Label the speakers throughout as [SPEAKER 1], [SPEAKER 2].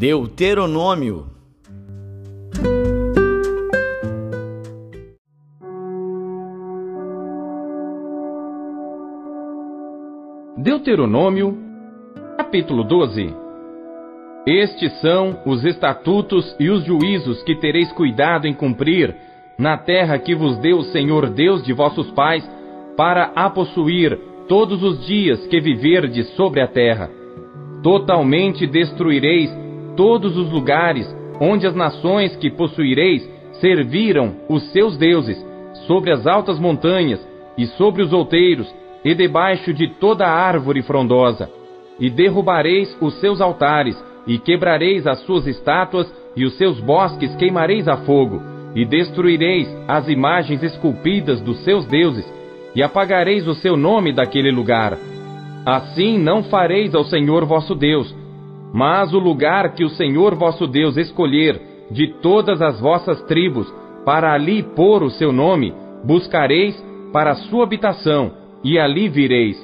[SPEAKER 1] Deuteronômio.
[SPEAKER 2] Deuteronômio, capítulo 12. Estes são os estatutos e os juízos que tereis cuidado em cumprir na terra que vos deu o Senhor Deus de vossos pais, para a possuir todos os dias que viverdes sobre a terra. Totalmente destruireis todos os lugares onde as nações que possuireis serviram os seus deuses, sobre as altas montanhas e sobre os outeiros, e debaixo de toda árvore frondosa. E derrubareis os seus altares, e quebrareis as suas estátuas, e os seus bosques queimareis a fogo, e destruireis as imagens esculpidas dos seus deuses, e apagareis o seu nome daquele lugar. Assim não fareis ao Senhor vosso Deus, mas o lugar que o Senhor vosso Deus escolher de todas as vossas tribos, para ali pôr o seu nome, buscareis para a sua habitação, e ali vireis.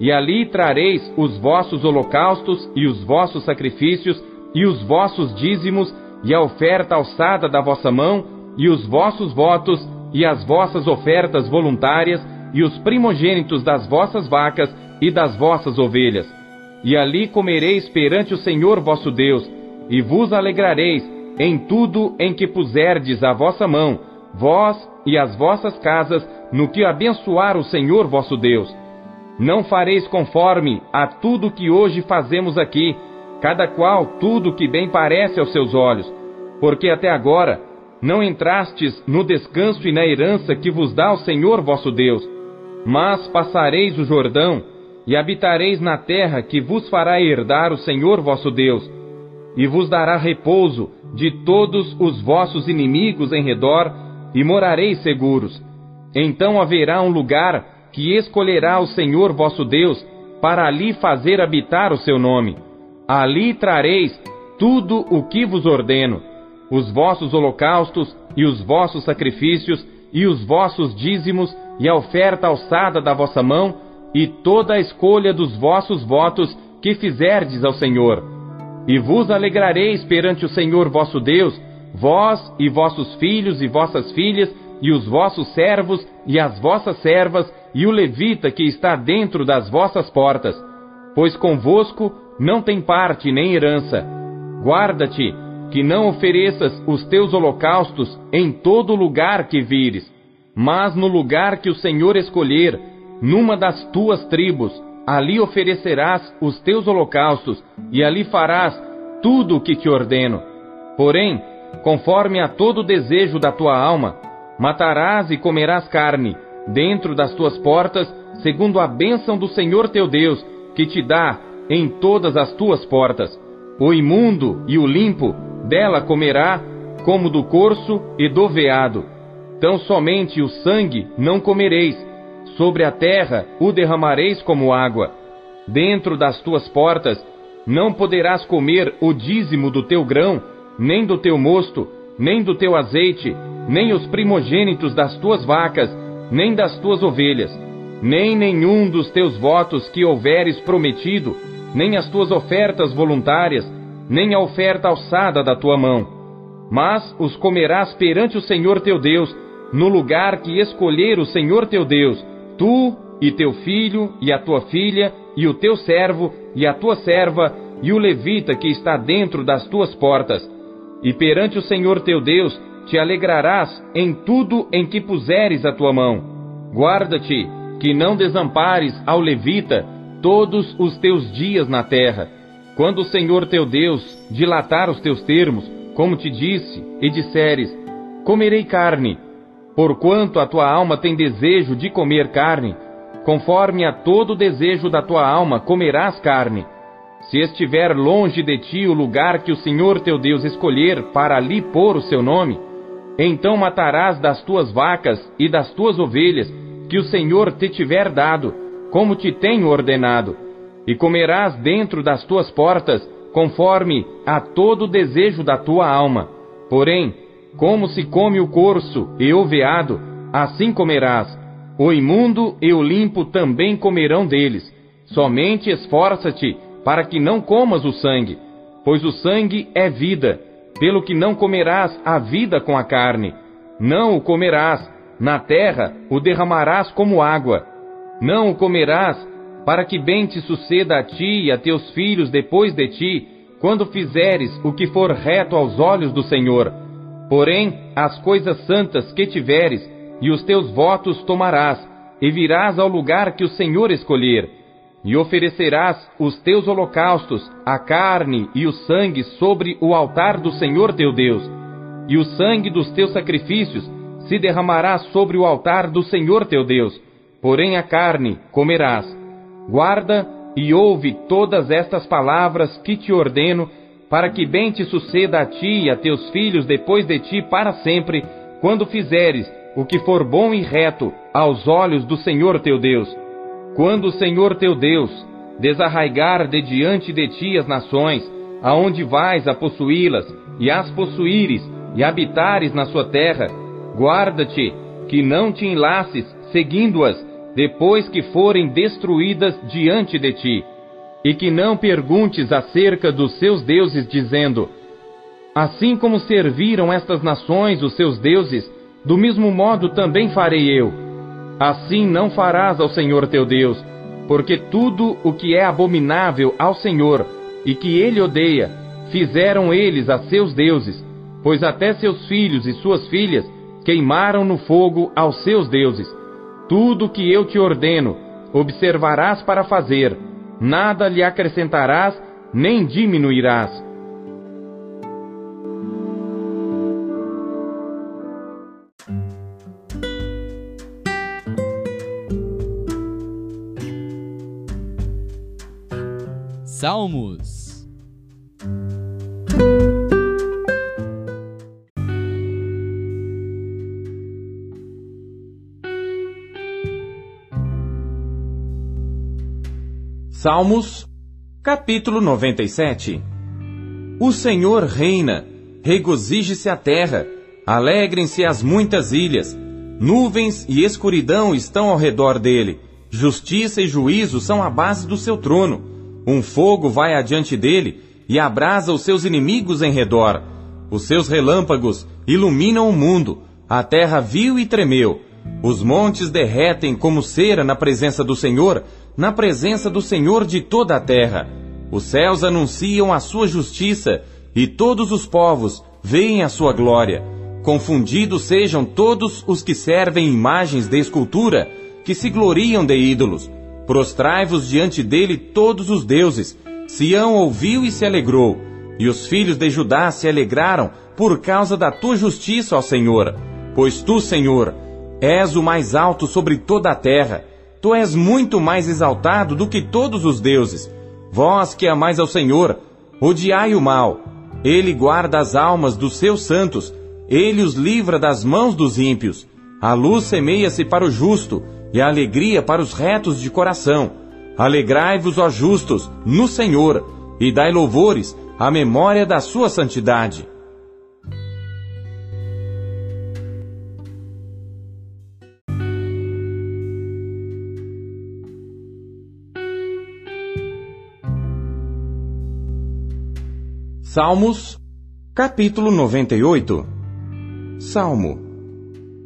[SPEAKER 2] E ali trareis os vossos holocaustos e os vossos sacrifícios, e os vossos dízimos, e a oferta alçada da vossa mão, e os vossos votos, e as vossas ofertas voluntárias, e os primogênitos das vossas vacas e das vossas ovelhas. E ali comereis perante o Senhor vosso Deus, e vos alegrareis em tudo em que puserdes a vossa mão, vós e as vossas casas, no que abençoar o Senhor vosso Deus. Não fareis conforme a tudo que hoje fazemos aqui, cada qual tudo que bem parece aos seus olhos, porque até agora não entrastes no descanso e na herança que vos dá o Senhor vosso Deus, mas passareis o Jordão e habitareis na terra que vos fará herdar o Senhor vosso Deus, e vos dará repouso de todos os vossos inimigos em redor, e morareis seguros. Então haverá um lugar que escolherá o Senhor vosso Deus, para ali fazer habitar o seu nome. Ali trareis tudo o que vos ordeno, os vossos holocaustos e os vossos sacrifícios, e os vossos dízimos, e a oferta alçada da vossa mão, e toda a escolha dos vossos votos que fizerdes ao Senhor. E vos alegrareis perante o Senhor vosso Deus, vós e vossos filhos e vossas filhas, e os vossos servos e as vossas servas, e o levita que está dentro das vossas portas. Pois convosco não tem parte nem herança. Guarda-te, que não ofereças os teus holocaustos em todo lugar que vires, mas no lugar que o Senhor escolher, numa das tuas tribos, ali oferecerás os teus holocaustos, e ali farás tudo o que te ordeno. Porém, conforme a todo desejo da tua alma, matarás e comerás carne, dentro das tuas portas, segundo a bênção do Senhor teu Deus, que te dá em todas as tuas portas. O imundo e o limpo dela comerá, como do corso e do veado. Tão somente o sangue não comereis, sobre a terra o derramareis como água. Dentro das tuas portas não poderás comer o dízimo do teu grão, nem do teu mosto, nem do teu azeite, nem os primogênitos das tuas vacas, nem das tuas ovelhas, nem nenhum dos teus votos que houveres prometido, nem as tuas ofertas voluntárias, nem a oferta alçada da tua mão. Mas os comerás perante o Senhor teu Deus, no lugar que escolher o Senhor teu Deus, tu e teu filho e a tua filha e o teu servo e a tua serva e o levita que está dentro das tuas portas. E perante o Senhor teu Deus te alegrarás em tudo em que puseres a tua mão. Guarda-te que não desampares ao levita todos os teus dias na terra. Quando o Senhor teu Deus dilatar os teus termos, como te disse, e disseres: Comerei carne, Porquanto a tua alma tem desejo de comer carne, conforme a todo desejo da tua alma comerás carne. Se estiver longe de ti o lugar que o Senhor teu Deus escolher para ali pôr o seu nome, então matarás das tuas vacas e das tuas ovelhas que o Senhor te tiver dado, como te tenho ordenado, e comerás dentro das tuas portas, conforme a todo desejo da tua alma. Porém, como se come o corso e o veado, assim comerás. O imundo e o limpo também comerão deles. Somente esforça-te para que não comas o sangue. pois o sangue é vida, pelo que não comerás a vida com a carne. Não o comerás, na terra o derramarás como água. Não o comerás, para que bem te suceda a ti e a teus filhos depois de ti, quando fizeres o que for reto aos olhos do Senhor. Porém, as coisas santas que tiveres, e os teus votos tomarás, e virás ao lugar que o Senhor escolher e oferecerás os teus holocaustos, a carne e o sangue sobre o altar do Senhor teu Deus, e o sangue dos teus sacrifícios se derramará sobre o altar do Senhor teu Deus, porém a carne comerás. Guarda e ouve todas estas palavras que te ordeno, para que bem te suceda a ti e a teus filhos depois de ti para sempre, quando fizeres o que for bom e reto aos olhos do Senhor teu Deus. Quando o Senhor teu Deus desarraigar de diante de ti as nações, aonde vais a possuí-las, e as possuíres, e habitares na sua terra, guarda-te que não te enlaces seguindo-as depois que forem destruídas diante de ti, e que não perguntes acerca dos seus deuses, dizendo: Assim como serviram estas nações os seus deuses, do mesmo modo também farei eu Assim não farás ao Senhor teu Deus, porque tudo o que é abominável ao Senhor e que ele odeia, fizeram eles a seus deuses, pois até seus filhos e suas filhas queimaram no fogo aos seus deuses. Tudo o que eu te ordeno, observarás para fazer, nada lhe acrescentarás, nem diminuirás.
[SPEAKER 1] Salmos.
[SPEAKER 2] Salmos, capítulo 97 O Senhor reina, regozije-se a terra, alegrem-se as muitas ilhas, nuvens e escuridão estão ao redor dele, justiça e juízo são a base do seu trono. Um fogo vai adiante dele e abrasa os seus inimigos em redor. Os seus relâmpagos iluminam o mundo. A terra viu e tremeu. Os montes derretem como cera na presença do Senhor, na presença do Senhor de toda a terra. Os céus anunciam a sua justiça e todos os povos veem a sua glória. Confundidos sejam todos os que servem imagens de escultura, que se gloriam de ídolos Prostrai-vos diante dele todos os deuses. Sião ouviu e se alegrou, e os filhos de Judá se alegraram por causa da tua justiça, ó Senhor. Pois tu, Senhor, és o mais alto sobre toda a terra. Tu és muito mais exaltado do que todos os deuses. Vós que amais ao Senhor, odiai o mal. Ele guarda as almas dos seus santos. Ele os livra das mãos dos ímpios. A luz semeia-se para o justo e a alegria para os retos de coração. Alegrai-vos, ó justos, no Senhor, e dai louvores à memória da sua santidade. Salmos, capítulo 98 Salmo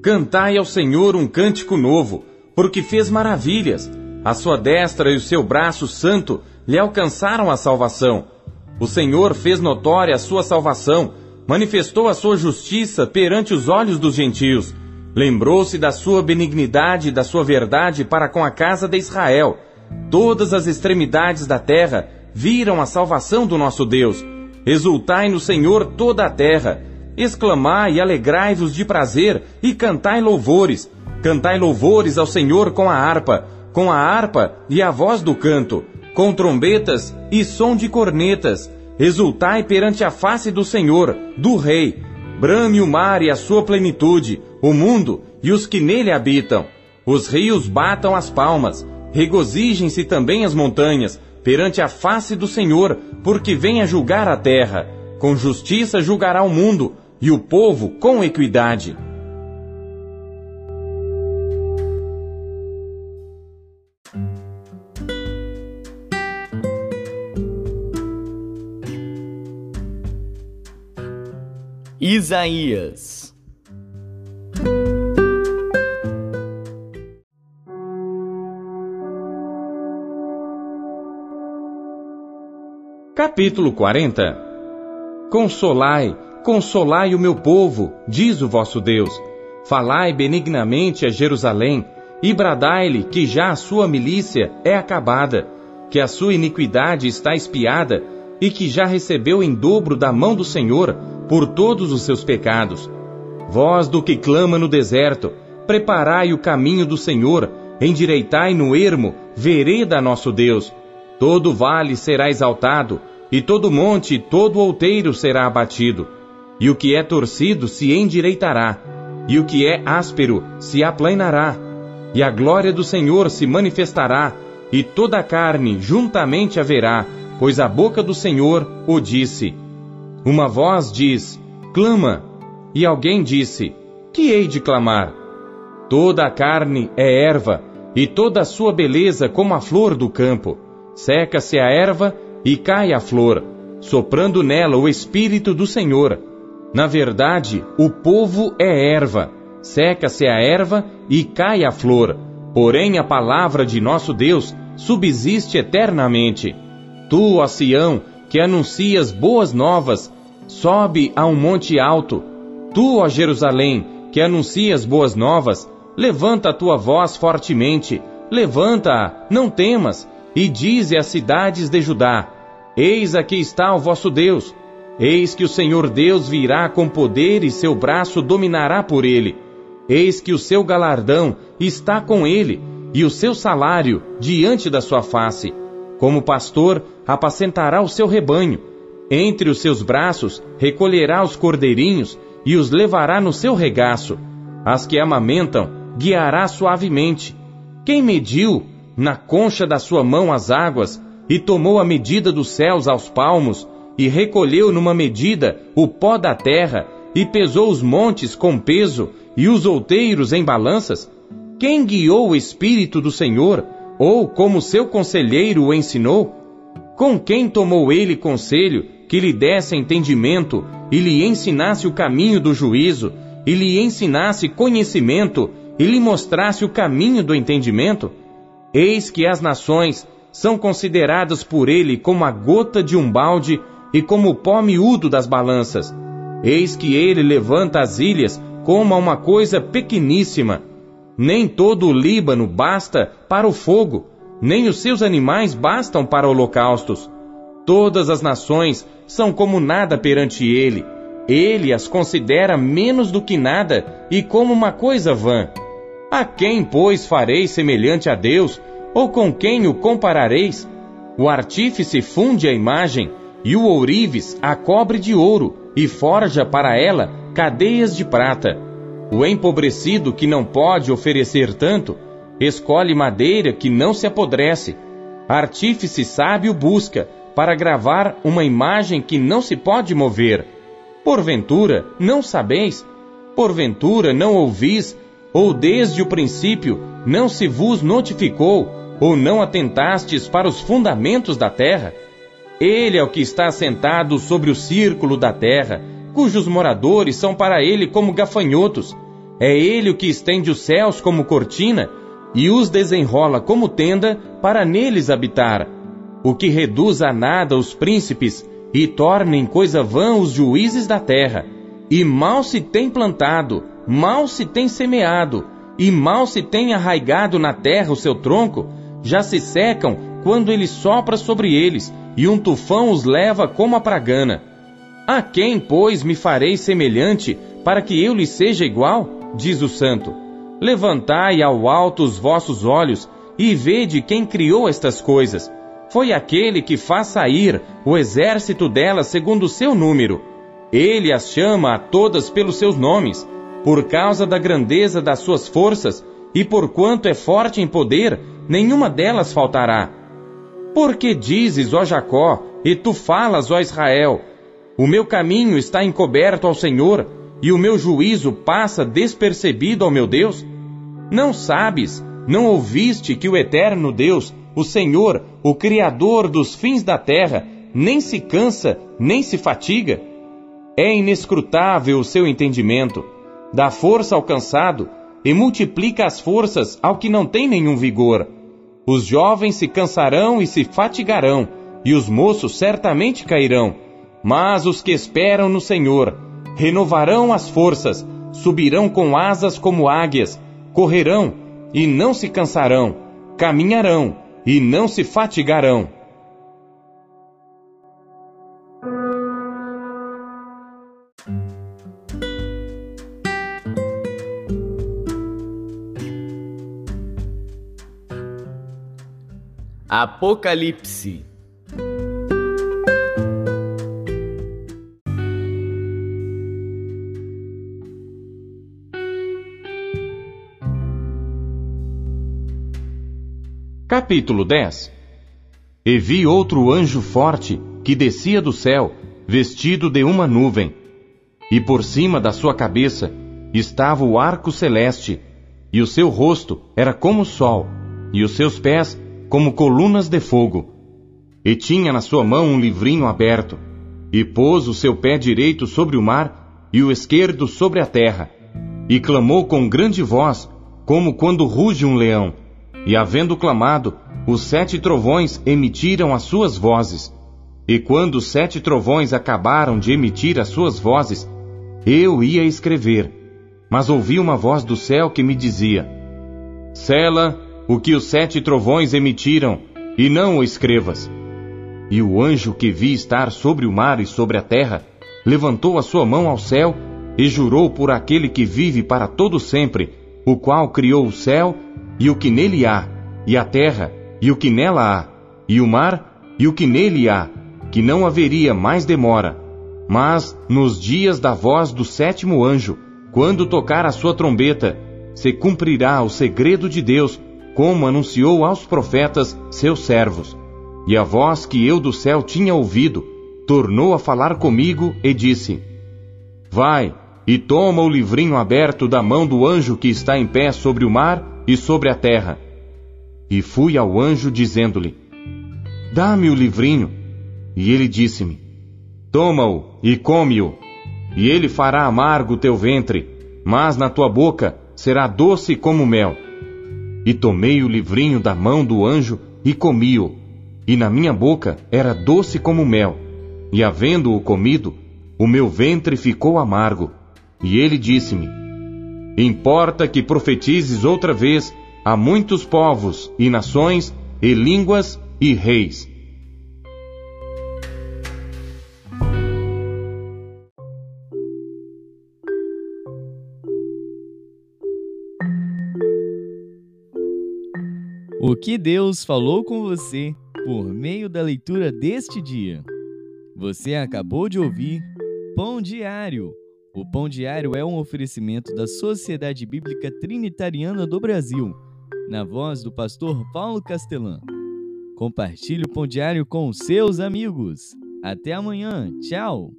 [SPEAKER 2] Cantai ao Senhor um cântico novo porque fez maravilhas. A sua destra e o seu braço santo lhe alcançaram a salvação. O Senhor fez notória a sua salvação, manifestou a sua justiça perante os olhos dos gentios. Lembrou-se da sua benignidade e da sua verdade para com a casa de Israel. Todas as extremidades da terra viram a salvação do nosso Deus. Exultai no Senhor toda a terra. Exclamai e alegrai-vos de prazer e cantai louvores. Cantai louvores ao Senhor com a harpa, com a harpa e a voz do canto, com trombetas e som de cornetas. Exultai perante a face do Senhor, do Rei. Brame o mar e a sua plenitude, o mundo e os que nele habitam. Os rios batam as palmas, regozijem-se também as montanhas, perante a face do Senhor, porque vem a julgar a terra. Com justiça julgará o mundo, e o povo com equidade.
[SPEAKER 1] Isaías
[SPEAKER 2] Capítulo 40 Consolai, consolai o meu povo, diz o vosso Deus. Falai benignamente a Jerusalém, e bradai-lhe que já a sua milícia é acabada, que a sua iniquidade está espiada, e que já recebeu em dobro da mão do Senhor por todos os seus pecados. Vós do que clama no deserto, preparai o caminho do Senhor, endireitai no ermo, vereda nosso Deus. Todo vale será exaltado, e todo monte e todo outeiro será abatido. E o que é torcido se endireitará, e o que é áspero se aplanará. E a glória do Senhor se manifestará, e toda a carne juntamente haverá, pois a boca do Senhor o disse. Uma voz diz: Clama. E alguém disse: Que hei de clamar? Toda a carne é erva, e toda a sua beleza como a flor do campo. Seca-se a erva e cai a flor, soprando nela o Espírito do Senhor. Na verdade, o povo é erva, seca-se a erva e cai a flor, porém a palavra de nosso Deus subsiste eternamente. Tu, ó Sião, que anuncias boas novas, sobe a um monte alto. Tu, ó Jerusalém, que anuncias boas novas, levanta a tua voz fortemente, levanta-a, não temas, e dize às cidades de Judá: Eis aqui está o vosso Deus. Eis que o Senhor Deus virá com poder e seu braço dominará por ele. Eis que o seu galardão está com ele e o seu salário diante da sua face. Como pastor, apacentará o seu rebanho. Entre os seus braços recolherá os cordeirinhos e os levará no seu regaço. As que amamentam, guiará suavemente. Quem mediu na concha da sua mão as águas e tomou a medida dos céus aos palmos e recolheu numa medida o pó da terra e pesou os montes com peso e os outeiros em balanças? Quem guiou o Espírito do Senhor ou como seu conselheiro o ensinou? Com quem tomou ele conselho que lhe desse entendimento e lhe ensinasse o caminho do juízo, e lhe ensinasse conhecimento e lhe mostrasse o caminho do entendimento? Eis que as nações são consideradas por ele como a gota de um balde e como o pó miúdo das balanças. Eis que ele levanta as ilhas como a uma coisa pequeníssima nem todo o Líbano basta para o fogo, nem os seus animais bastam para holocaustos. Todas as nações são como nada perante ele. Ele as considera menos do que nada e como uma coisa vã. A quem, pois, fareis semelhante a Deus, ou com quem o comparareis? O artífice funde a imagem, e o ourives a cobre de ouro, e forja para ela cadeias de prata. O empobrecido que não pode oferecer tanto, escolhe madeira que não se apodrece. Artífice sábio busca para gravar uma imagem que não se pode mover. Porventura, não sabeis? Porventura, não ouvis? Ou desde o princípio não se vos notificou? Ou não atentastes para os fundamentos da terra? Ele é o que está assentado sobre o círculo da terra cujos moradores são para ele como gafanhotos. É ele o que estende os céus como cortina e os desenrola como tenda para neles habitar. O que reduz a nada os príncipes e torna em coisa vã os juízes da terra. E mal se tem plantado, mal se tem semeado, e mal se tem arraigado na terra o seu tronco, já se secam quando ele sopra sobre eles, e um tufão os leva como a pragana. A quem, pois, me farei semelhante para que eu lhe seja igual? Diz o santo. Levantai ao alto os vossos olhos e vede quem criou estas coisas. Foi aquele que faz sair o exército delas segundo o seu número. Ele as chama a todas pelos seus nomes, por causa da grandeza das suas forças, e por quanto é forte em poder, nenhuma delas faltará. Porque dizes, ó Jacó, e tu falas, ó Israel, o meu caminho está encoberto ao Senhor, e o meu juízo passa despercebido ao meu Deus? Não sabes, não ouviste que o eterno Deus, o Senhor, o Criador dos fins da terra, nem se cansa, nem se fatiga? É inescrutável o seu entendimento. Dá força ao cansado e multiplica as forças ao que não tem nenhum vigor. Os jovens se cansarão e se fatigarão, e os moços certamente cairão. Mas os que esperam no Senhor renovarão as forças, subirão com asas como águias, correrão e não se cansarão, caminharão e não se fatigarão.
[SPEAKER 1] Apocalipse.
[SPEAKER 2] Capítulo 10 E vi outro anjo forte que descia do céu, vestido de uma nuvem, e por cima da sua cabeça estava o arco celeste, e o seu rosto era como o sol, e os seus pés como colunas de fogo. E tinha na sua mão um livrinho aberto, e pôs o seu pé direito sobre o mar e o esquerdo sobre a terra, e clamou com grande voz, como quando ruge um leão. E havendo clamado, os sete trovões emitiram as suas vozes. E quando os sete trovões acabaram de emitir as suas vozes, eu ia escrever, mas ouvi uma voz do céu que me dizia: Sela o que os sete trovões emitiram, e não o escrevas. E o anjo que vi estar sobre o mar e sobre a terra, levantou a sua mão ao céu e jurou por aquele que vive para todo sempre, o qual criou o céu e o que nele há, e a terra e o que nela há, e o mar e o que nele há, que não haveria mais demora. Mas nos dias da voz do sétimo anjo, quando tocar a sua trombeta, se cumprirá o segredo de Deus como anunciou aos profetas, seus servos. E a voz que eu do céu tinha ouvido, tornou a falar comigo e disse: Vai e toma o livrinho aberto da mão do anjo que está em pé sobre o mar e sobre a terra. E fui ao anjo dizendo-lhe: Dá-me o livrinho. E ele disse-me: Toma-o e come-o, e ele fará amargo teu ventre, mas na tua boca será doce como mel. E tomei o livrinho da mão do anjo e comi-o, e na minha boca era doce como mel. E havendo-o comido, o meu ventre ficou amargo. E ele disse-me: Importa que profetizes outra vez a muitos povos e nações e línguas e reis.
[SPEAKER 1] O que Deus falou com você por meio da leitura deste dia? Você acabou de ouvir Pão Diário. O Pão Diário é um oferecimento da Sociedade Bíblica Trinitariana do Brasil, na voz do pastor Paulo Castelã. Compartilhe o Pão Diário com seus amigos. Até amanhã. Tchau.